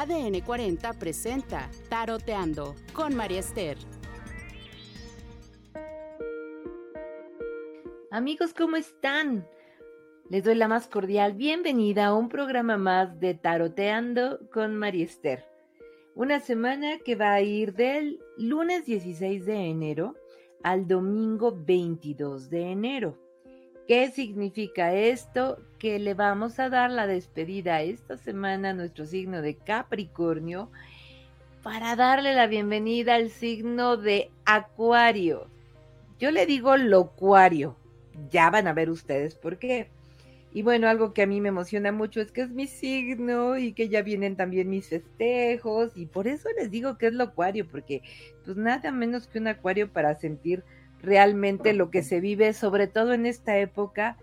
ADN 40 presenta Taroteando con María Esther. Amigos, ¿cómo están? Les doy la más cordial bienvenida a un programa más de Taroteando con María Esther. Una semana que va a ir del lunes 16 de enero al domingo 22 de enero. ¿Qué significa esto? Que le vamos a dar la despedida esta semana a nuestro signo de Capricornio para darle la bienvenida al signo de Acuario. Yo le digo locuario. Ya van a ver ustedes por qué. Y bueno, algo que a mí me emociona mucho es que es mi signo y que ya vienen también mis festejos y por eso les digo que es locuario, porque pues nada menos que un acuario para sentir realmente lo que se vive, sobre todo en esta época,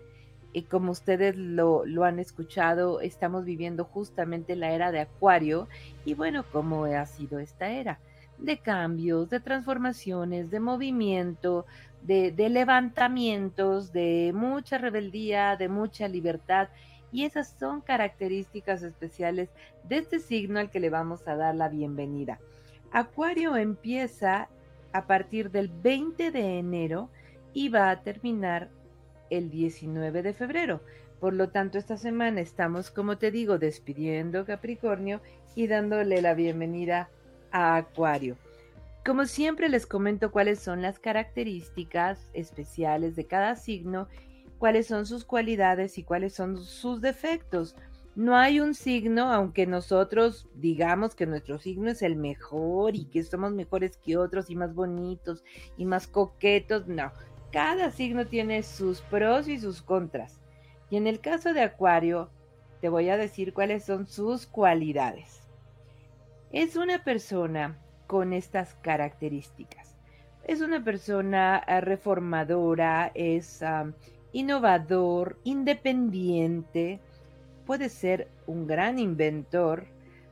y como ustedes lo, lo, han escuchado, estamos viviendo justamente la era de Acuario, y bueno, ¿cómo ha sido esta era? De cambios, de transformaciones, de movimiento, de, de levantamientos, de mucha rebeldía, de mucha libertad, y esas son características especiales de este signo al que le vamos a dar la bienvenida. Acuario empieza a partir del 20 de enero y va a terminar el 19 de febrero. Por lo tanto, esta semana estamos, como te digo, despidiendo Capricornio y dándole la bienvenida a Acuario. Como siempre les comento cuáles son las características especiales de cada signo, cuáles son sus cualidades y cuáles son sus defectos. No hay un signo, aunque nosotros digamos que nuestro signo es el mejor y que somos mejores que otros y más bonitos y más coquetos, no. Cada signo tiene sus pros y sus contras. Y en el caso de Acuario, te voy a decir cuáles son sus cualidades. Es una persona con estas características. Es una persona eh, reformadora, es innovador, independiente, puede ser un gran inventor,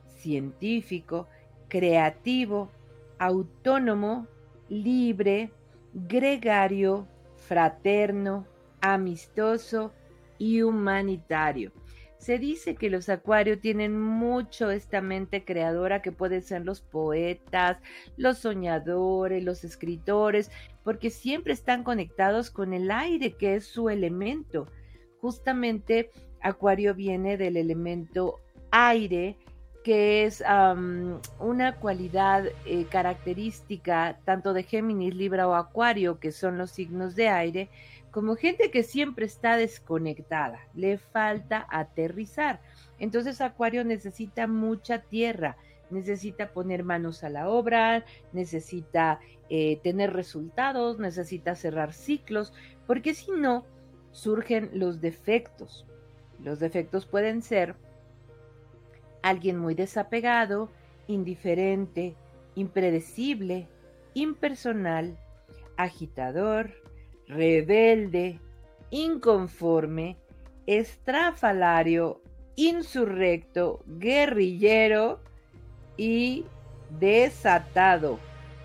científico, creativo, autónomo, libre, gregario, fraterno, amistoso y humanitario. Se dice que los acuarios tienen mucho esta mente creadora que pueden ser los poetas, los soñadores, los escritores, porque siempre están conectados con el aire, que es su elemento. Justamente Acuario viene del elemento aire, que es una cualidad eh, característica tanto de Géminis, Libra o Acuario, que son los signos de aire, como gente que siempre está desconectada, le falta aterrizar. Entonces Acuario necesita mucha tierra, necesita poner manos a la obra, necesita eh, tener resultados, necesita cerrar ciclos, porque si no, surgen los defectos. Los defectos pueden ser alguien muy desapegado, indiferente, impredecible, impersonal, agitador, rebelde, inconforme, estrafalario, insurrecto, guerrillero y desatado.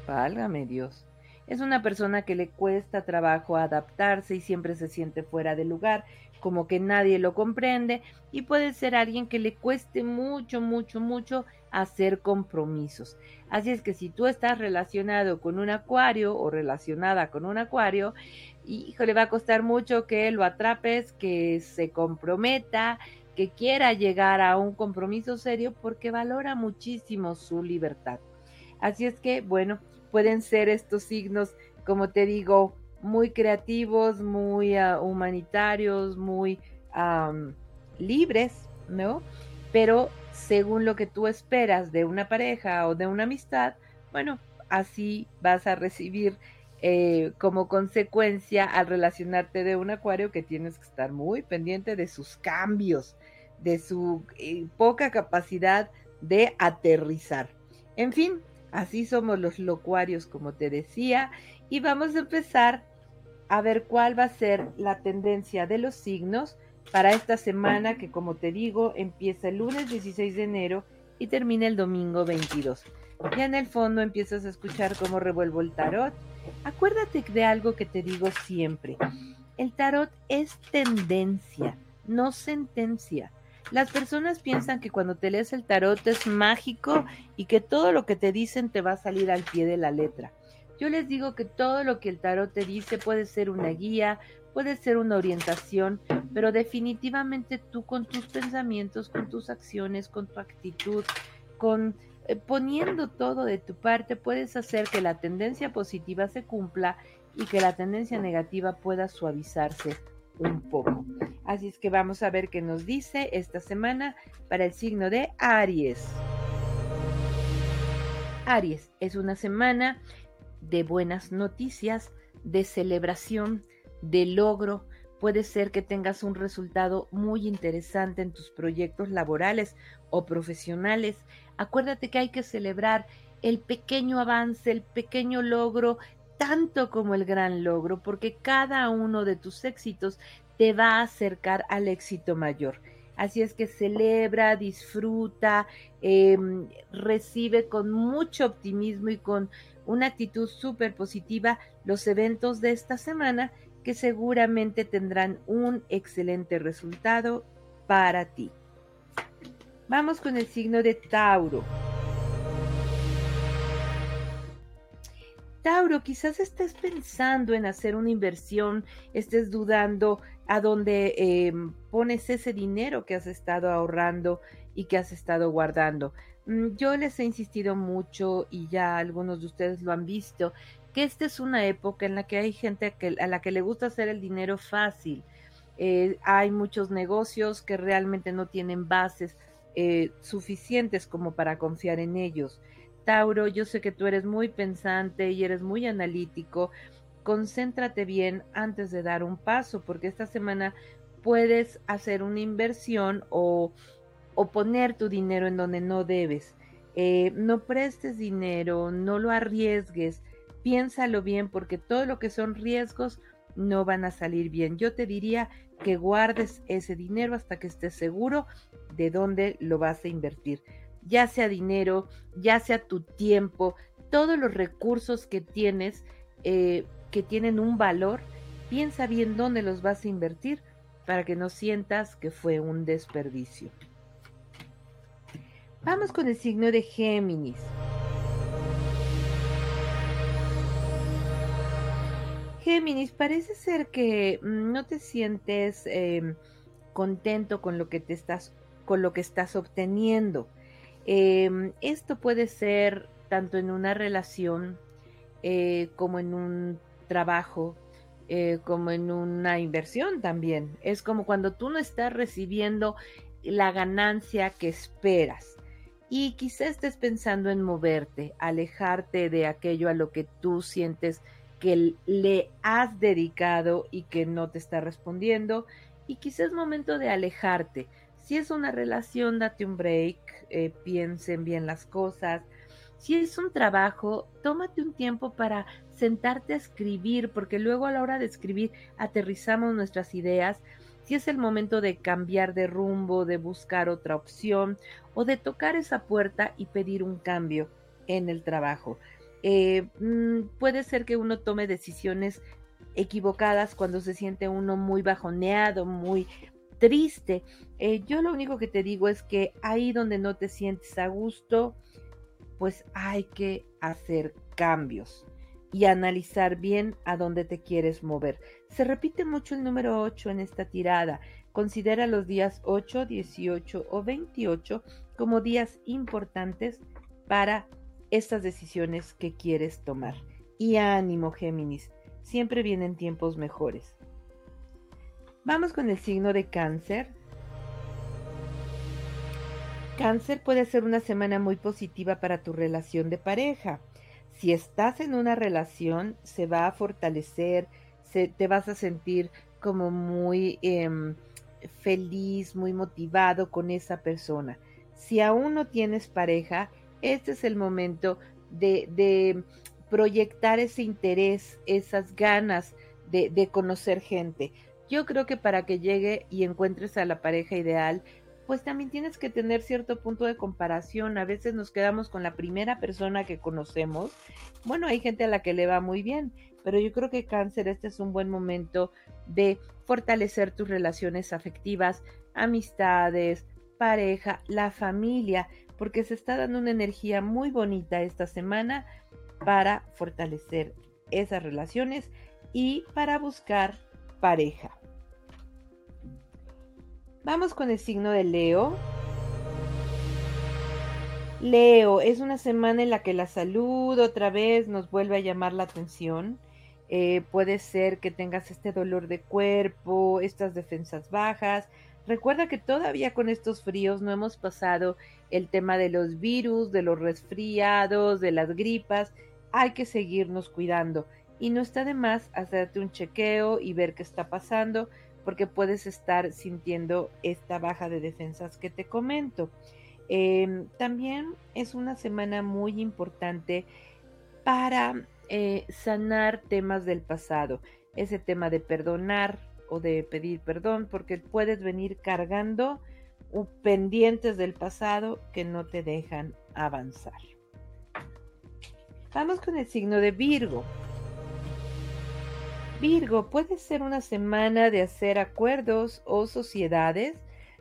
Válgame Dios. Es una persona que le cuesta trabajo adaptarse y siempre se siente fuera de lugar, como que nadie lo comprende y puede ser alguien que le cueste mucho, mucho, mucho hacer compromisos. Así es que si tú estás relacionado con un acuario o relacionada con un acuario, hijo, le va a costar mucho que lo atrapes, que se comprometa, que quiera llegar a un compromiso serio porque valora muchísimo su libertad. Así es que, bueno, pueden ser estos signos, como te digo, muy creativos, muy ah, humanitarios, muy libres, ¿no? Pero según lo que tú esperas de una pareja o de una amistad, bueno, así vas a recibir eh, como consecuencia al relacionarte de un acuario que tienes que estar muy pendiente de sus cambios, de su eh, poca capacidad de aterrizar. En fin, así somos los locuarios, como te decía, y vamos a empezar a ver cuál va a ser la tendencia de los signos para esta semana que como te digo empieza el lunes 16 de enero y termina el domingo 22. Ya en el fondo empiezas a escuchar cómo revuelvo el tarot. Acuérdate de algo que te digo siempre. El tarot es tendencia, no sentencia. Las personas piensan que cuando te lees el tarot es mágico y que todo lo que te dicen te va a salir al pie de la letra. Yo les digo que todo lo que el tarot te dice puede ser una guía, puede ser una orientación, pero definitivamente tú con tus pensamientos, con tus acciones, con tu actitud, con eh, poniendo todo de tu parte, puedes hacer que la tendencia positiva se cumpla y que la tendencia negativa pueda suavizarse un poco. Así es que vamos a ver qué nos dice esta semana para el signo de Aries. Aries, es una semana de buenas noticias, de celebración, de logro. Puede ser que tengas un resultado muy interesante en tus proyectos laborales o profesionales. Acuérdate que hay que celebrar el pequeño avance, el pequeño logro, tanto como el gran logro, porque cada uno de tus éxitos te va a acercar al éxito mayor. Así es que celebra, disfruta, em, recibe con mucho optimismo y con una actitud súper positiva los eventos de esta semana que seguramente tendrán un excelente resultado para ti. Vamos con el signo de Tauro. Tauro, quizás estés pensando en hacer una inversión, estés dudando a dónde em, pones ese dinero que has estado ahorrando y que has estado guardando. Mm, yo les he insistido mucho y ya algunos de ustedes lo han visto, que esta es una época en la que hay gente a, la que le gusta hacer el dinero fácil. Eh, hay muchos negocios que realmente no tienen bases eh, suficientes como para confiar en ellos. Tauro, yo sé que tú eres muy pensante y eres muy analítico. Concéntrate bien antes de dar un paso, porque esta semana puedes hacer una inversión o, poner tu dinero en donde no debes. Eh, no prestes dinero, no lo arriesgues, piénsalo bien porque todo lo que son riesgos no van a salir bien. Yo te diría que guardes ese dinero hasta que estés seguro de dónde lo vas a invertir. Ya sea dinero, ya sea tu tiempo, todos los recursos que tienes eh, que tienen un valor, piensa bien dónde los vas a invertir para que no sientas que fue un desperdicio. Vamos con el signo de Géminis. Géminis, parece ser que mm, no te sientes em, contento con lo que te estás, con lo que estás obteniendo. Em, esto puede ser tanto en una relación eh, como en un trabajo, eh, como en una inversión también. Es como cuando tú no estás recibiendo la ganancia que esperas. Y quizás estés pensando en moverte, alejarte de aquello a lo que tú sientes que le has dedicado y que no te está respondiendo. Y quizás es momento de alejarte. Si es una relación, date un break, eh, piensen bien las cosas. Si es un trabajo, tómate un tiempo para sentarte a escribir, porque luego a la hora de escribir aterrizamos nuestras ideas. Si es el momento de cambiar de rumbo, de buscar otra opción o de tocar esa puerta y pedir un cambio en el trabajo. Eh, mm, puede ser que uno tome decisiones equivocadas cuando se siente uno muy bajoneado, muy triste. Eh, yo lo único que te digo es que ahí donde no te sientes a gusto, pues hay que hacer cambios y analizar bien a dónde te quieres mover. Se repite mucho el número 8 en esta tirada. Considera los días 8, 18 o 28 como días importantes para estas decisiones que quieres tomar. Y ánimo, Géminis, siempre vienen tiempos mejores. Vamos con el signo de cáncer. Cáncer puede ser una semana muy positiva para tu relación de pareja. Si estás en una relación, se va a fortalecer, se, te vas a sentir como muy em, feliz, muy motivado con esa persona. Si aún no tienes pareja, este es el momento de, proyectar ese interés, esas ganas de, de, conocer gente. Yo creo que para que llegue y encuentres a la pareja ideal, pues también tienes que tener cierto punto de comparación. A veces nos quedamos con la primera persona que conocemos. Bueno, hay gente a la que le va muy bien, pero yo creo que cáncer, este es un buen momento de fortalecer tus relaciones afectivas, amistades, pareja, la familia, porque se está dando una energía muy bonita esta semana para fortalecer esas relaciones y para buscar pareja. Vamos con el signo de Leo. Leo, es una semana en la que la salud otra vez nos vuelve a llamar la atención. Eh, puede ser que tengas este dolor de cuerpo, estas defensas bajas. Recuerda que todavía con estos fríos no hemos pasado el tema de los virus, de los resfriados, de las gripas. Hay que seguirnos cuidando. Y no está de más hacerte un chequeo y ver qué está pasando, porque puedes estar sintiendo esta baja de defensas que te comento. Em, también es una semana muy importante para eh, sanar temas del pasado, ese tema de perdonar o de pedir perdón, porque puedes venir cargando pendientes del pasado que no te dejan avanzar. Vamos con el signo de Virgo. Virgo, puede ser una semana de hacer acuerdos o sociedades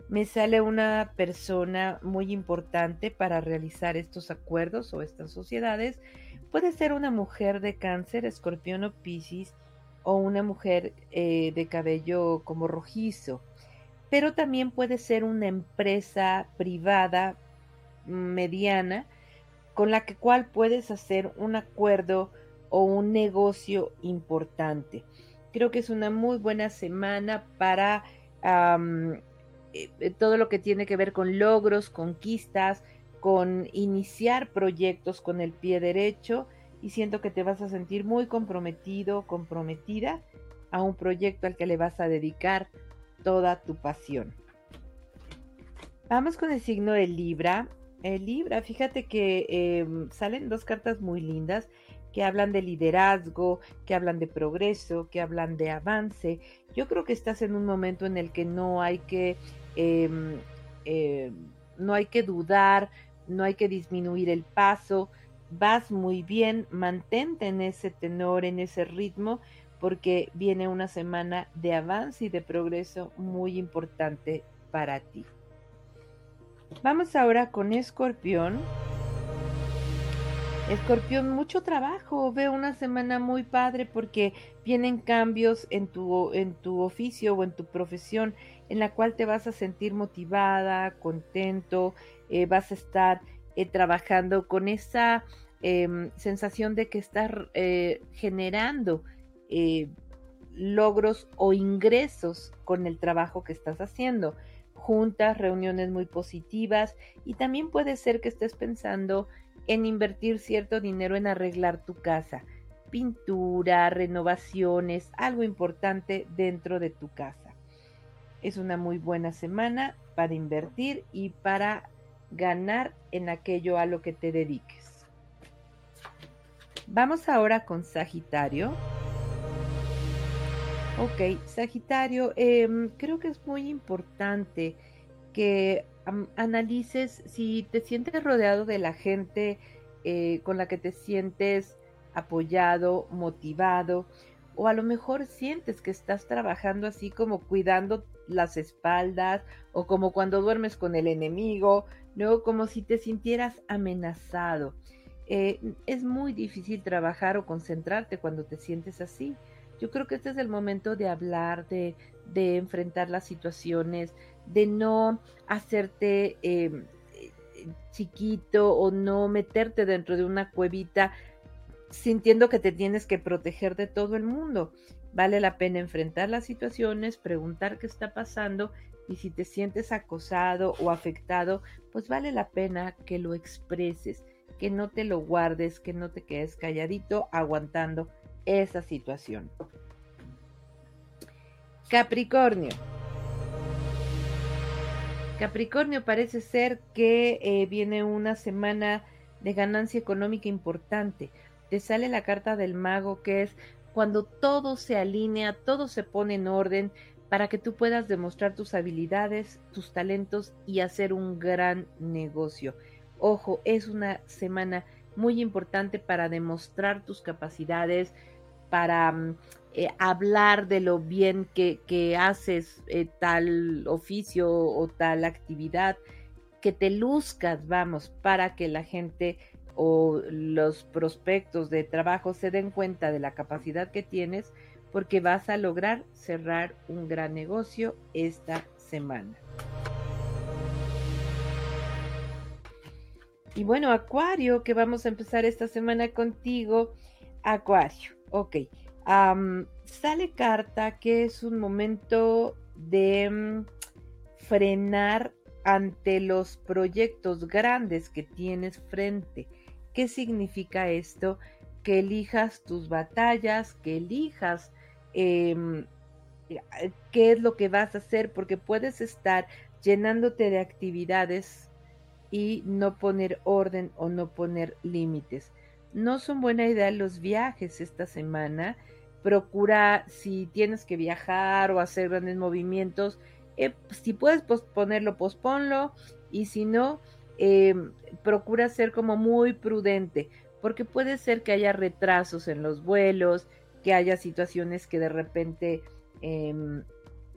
me sale una persona muy importante para realizar estos acuerdos o estas sociedades. Puede ser una mujer de cáncer, escorpión o piscis, o una mujer eh, de cabello como rojizo. Pero también puede ser una empresa privada mediana con la que cual puedes hacer un acuerdo o un negocio importante. Creo que es una muy buena semana para eh, eh, todo lo que tiene que ver con logros, conquistas, con iniciar proyectos con el pie derecho y siento que te vas a sentir muy comprometido, comprometida a un proyecto al que le vas a dedicar toda tu pasión. Vamos con el signo de Libra. El Libra, fíjate que em, salen dos cartas muy lindas que hablan de liderazgo, que hablan de progreso, que hablan de avance. Yo creo que estás en un momento en el que no hay que, em, em, no hay que dudar, no hay que disminuir el paso. Vas muy bien, mantente en ese tenor, en ese ritmo, porque viene una semana de avance y de progreso muy importante para ti. Vamos ahora con Escorpión. Escorpión, mucho trabajo. Veo una semana muy padre porque vienen cambios en tu, en tu oficio o en tu profesión en la cual te vas a sentir motivada, contento, eh, vas a estar eh, trabajando con esa em, sensación de que estás eh, generando logros o ingresos con el trabajo que estás haciendo. Juntas, reuniones muy positivas y también puede ser que estés pensando en invertir cierto dinero en arreglar tu casa, pintura, renovaciones, algo importante dentro de tu casa. Es una muy buena semana para invertir y para ganar en aquello a lo que te dediques. Vamos ahora con Sagitario. Ok, Sagitario, em, creo que es muy importante que analices si te sientes rodeado de la gente eh, con la que te sientes apoyado, motivado, o a lo mejor sientes que estás trabajando así como cuidando las espaldas, o como cuando duermes con el enemigo, ¿no? Como si te sintieras amenazado. Eh, es muy difícil trabajar o concentrarte cuando te sientes así. Yo creo que este es el momento de hablar, de, de enfrentar las situaciones, de no hacerte em, chiquito o no meterte dentro de una cuevita sintiendo que te tienes que proteger de todo el mundo. Vale la pena enfrentar las situaciones, preguntar qué está pasando y si te sientes acosado o afectado, pues vale la pena que lo expreses, que no te lo guardes, que no te quedes calladito aguantando esa situación. Capricornio. Capricornio parece ser que eh, viene una semana de ganancia económica importante. Te sale la carta del mago que es cuando todo se alinea, todo se pone en orden para que tú puedas demostrar tus habilidades, tus talentos y hacer un gran negocio. Ojo, es una semana muy importante para demostrar tus capacidades, para mm, eh, hablar de lo bien que, haces eh, tal oficio o tal actividad, que te luzcas, vamos, para que la gente o los prospectos de trabajo se den cuenta de la capacidad que tienes, porque vas a lograr cerrar un gran negocio esta semana. Y bueno, Acuario, que vamos a empezar esta semana contigo. Acuario, ok sale carta que es un momento de mm, frenar ante los proyectos grandes que tienes frente. ¿Qué significa esto? Que elijas tus batallas, que elijas em, qué es lo que vas a hacer, porque puedes estar llenándote de actividades y no poner orden o no poner límites. No son buena idea los viajes esta semana procura si tienes que viajar o hacer grandes movimientos, eh, si puedes posponerlo, posponlo y si no, eh, procura ser como muy prudente, porque puede ser que haya retrasos en los vuelos, que haya situaciones que de repente em,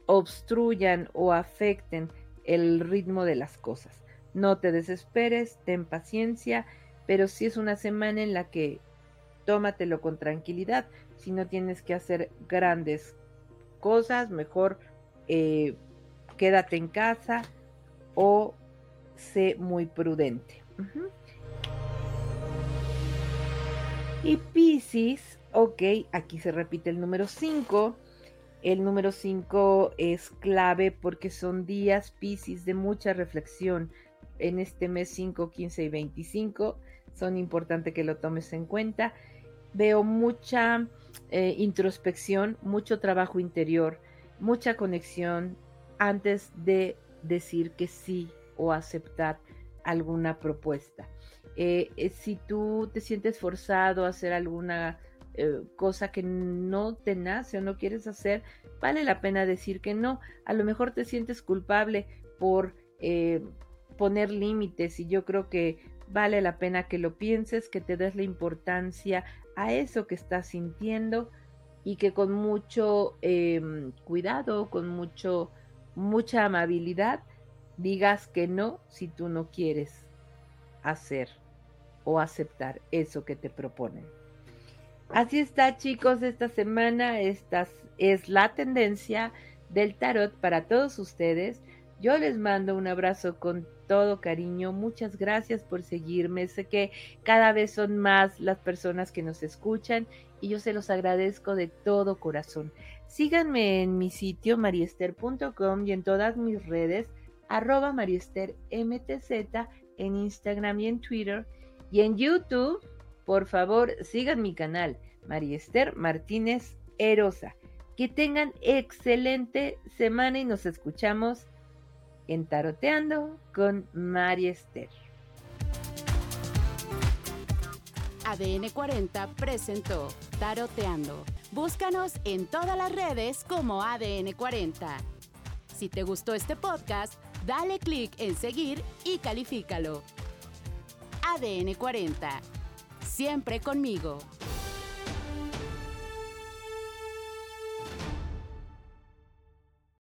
obstruyan o afecten el ritmo de las cosas. No te desesperes, ten paciencia, pero si es una semana en la que tómatelo con tranquilidad. Si no tienes que hacer grandes cosas, mejor eh, quédate en casa o sé muy prudente. Y Pisces, ok, aquí se repite el número 5. El número 5 es clave porque son días Pisces de mucha reflexión. En este mes 5, 15 y 25 son importantes que lo tomes en cuenta veo mucha eh, introspección, mucho trabajo interior, mucha conexión antes de decir que sí o aceptar alguna propuesta. Eh, eh, si tú te sientes forzado a hacer alguna cosa que no te nace o no quieres hacer, vale la pena decir que no. A lo mejor te sientes culpable por poner límites y yo creo que vale la pena que lo pienses, que te des la importancia a eso que estás sintiendo y que con mucho em, cuidado, con mucho, mucha amabilidad, digas que no si tú no quieres hacer o aceptar eso que te proponen. Así está chicos, esta semana esta es la tendencia del tarot para todos ustedes. Yo les mando un abrazo con todo cariño. Muchas gracias por seguirme. Sé que cada vez son más las personas que nos escuchan y yo se los agradezco de todo corazón. Síganme en mi sitio mariester.com y en todas mis redes arroba mariestermtz en Instagram y en Twitter y en YouTube. Por favor, sigan mi canal Mariester Martínez Erosa. Que tengan excelente semana y nos escuchamos en Taroteando con María Esther. ADN 40 presentó Taroteando. Búscanos en todas las redes como ADN 40. Si te gustó este podcast, dale clic en seguir y califícalo. ADN 40. Siempre conmigo.